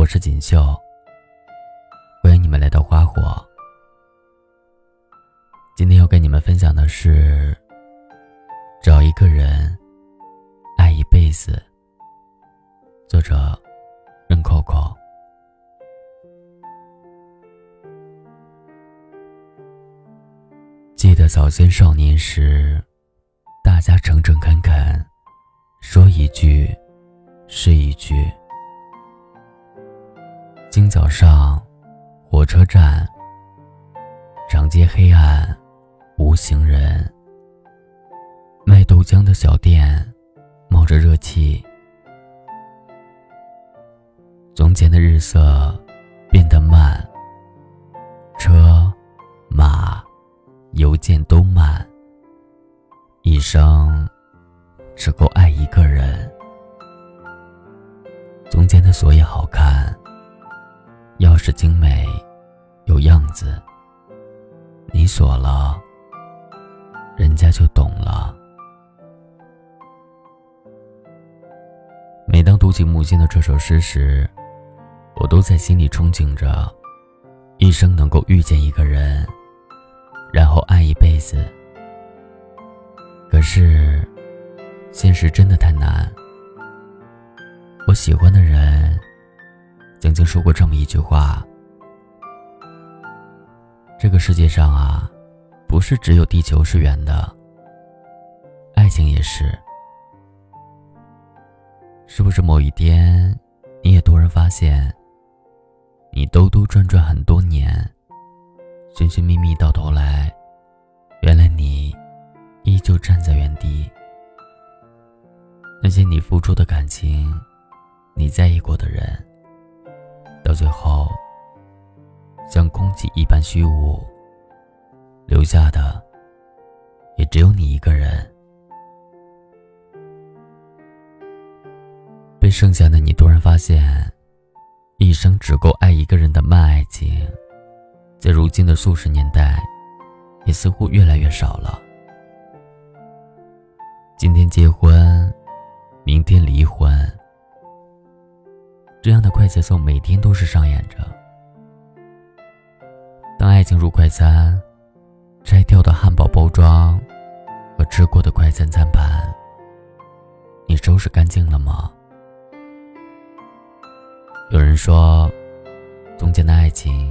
我是锦绣，欢迎你们来到花火。今天要跟你们分享的是：找一个人爱一辈子。作者任扣扣。记得早先少年时，大家诚诚恳恳，说一句是一句。今早上，火车站，长街黑暗，无行人。卖豆浆的小店，冒着热气。从前的日色变得慢，车、马、邮件都慢。一生只够爱一个人。从前的锁也好看。钥匙精美，有样子。你锁了，人家就懂了。每当读起木心的这首诗时，我都在心里憧憬着，一生能够遇见一个人，然后爱一辈子。可是，现实真的太难。我喜欢的人。曾经说过这么一句话：“这个世界上啊，不是只有地球是圆的，爱情也是。是不是某一天，你也突然发现，你兜兜转转很多年，寻寻觅觅到头来，原来你依旧站在原地。那些你付出的感情，你在意过的人。”到最后，像空气一般虚无，留下的也只有你一个人。被剩下的你突然发现，一生只够爱一个人的慢爱情，在如今的数十年代，也似乎越来越少了。今天结婚，明天离婚。这样的快节奏每天都是上演着。当爱情如快餐，拆掉的汉堡包装和吃过的快餐餐盘，你收拾干净了吗？有人说，从前的爱情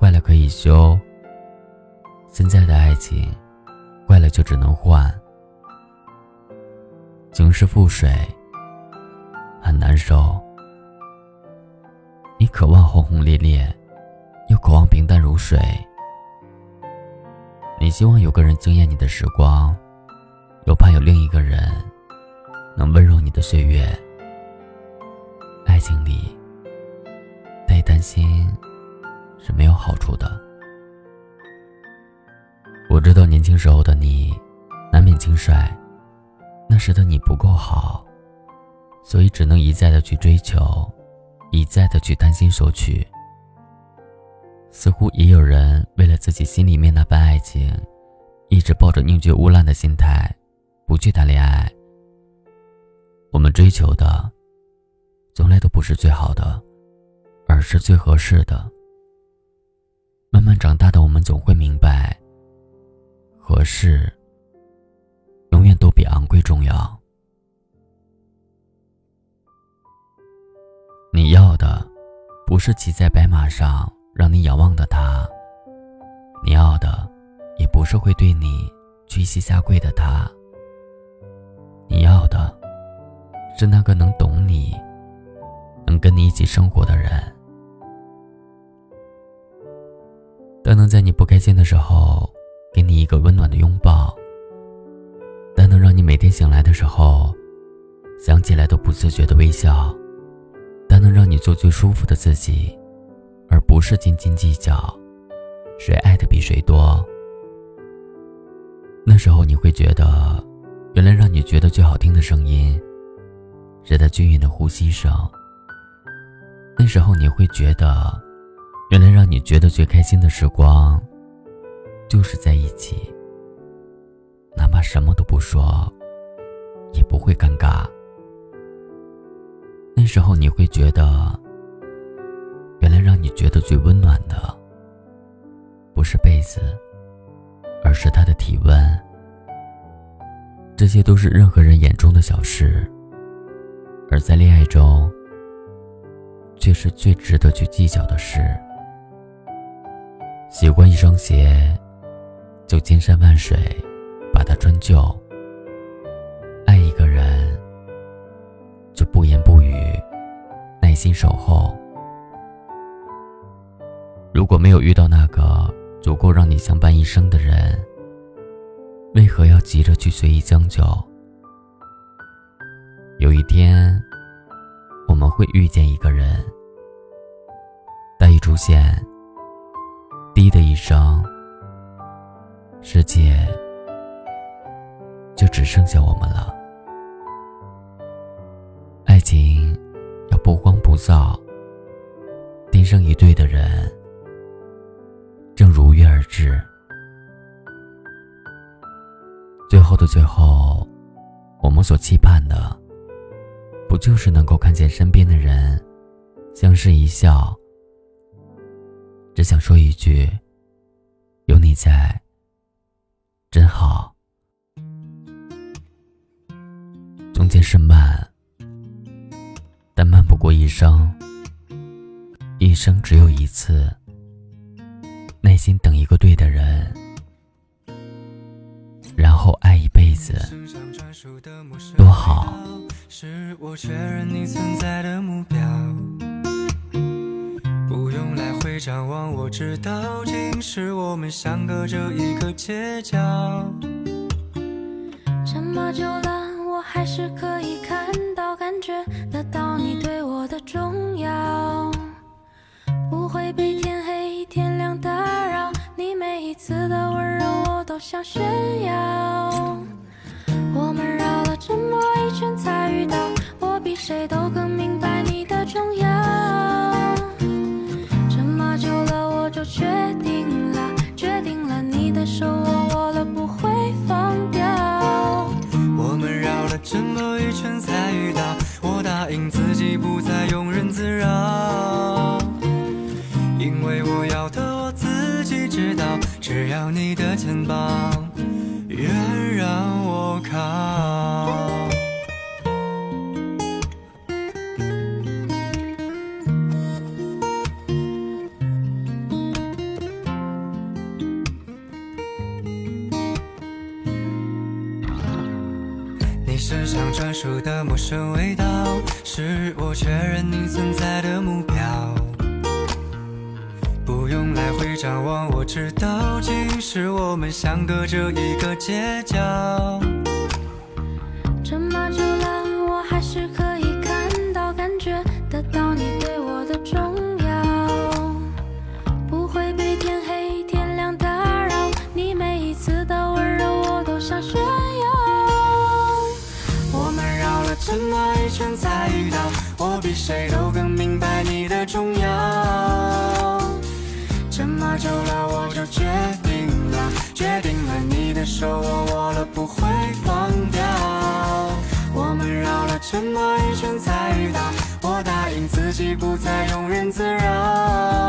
坏了可以修，现在的爱情坏了就只能换。情是覆水，很难受。渴望轰轰烈烈，又渴望平淡如水。你希望有个人惊艳你的时光，又怕有另一个人能温柔你的岁月。爱情里太担心是没有好处的。我知道年轻时候的你难免轻率，那时的你不够好，所以只能一再的去追求。一再的去担心索取，似乎也有人为了自己心里面那份爱情，一直抱着宁缺毋滥的心态，不去谈恋爱。我们追求的，从来都不是最好的，而是最合适的。慢慢长大的我们总会明白，合适，永远都比昂贵重要。你要的，不是骑在白马上让你仰望的他；你要的，也不是会对你屈膝下跪的他。你要的，是那个能懂你、能跟你一起生活的人。但能在你不开心的时候，给你一个温暖的拥抱；但能让你每天醒来的时候，想起来都不自觉的微笑。做最舒服的自己，而不是斤斤计较，谁爱的比谁多。那时候你会觉得，原来让你觉得最好听的声音，是他均匀的呼吸声。那时候你会觉得，原来让你觉得最开心的时光，就是在一起，哪怕什么都不说，也不会尴尬。那时候你会觉得，原来让你觉得最温暖的，不是被子，而是他的体温。这些都是任何人眼中的小事，而在恋爱中，却是最值得去计较的事。喜欢一双鞋，就千山万水把它穿就；心守候。如果没有遇到那个足够让你相伴一生的人，为何要急着去随意将就？有一天，我们会遇见一个人，他一出现。滴的一声，世界就只剩下我们了。不慌不躁，天生一对的人正如约而至。最后的最后，我们所期盼的，不就是能够看见身边的人相视一笑？只想说一句：有你在，真好。从前是慢，过一生。一生只有一次，耐心等一个对的人，然后爱一辈子，多好。是我确认你存在的目标，不用来回张望，我知道，今世我们相隔着一个街角。这么久了，我还是可以看只要你的肩膀愿让我靠。你身上专属的陌生味道，是我确认你存在的目标。不用来回张望，我知道，今世我们相隔着一个街角。这么久了，我还是可以看到、感觉得到你对我的重要。不会被天黑天亮打扰，你每一次的温柔我都想炫耀。我们绕了这么一圈才遇到，我比谁都决定了，决定了，你的手我握了不会放掉。我们绕了这么一圈才遇到，我答应自己不再庸人自扰，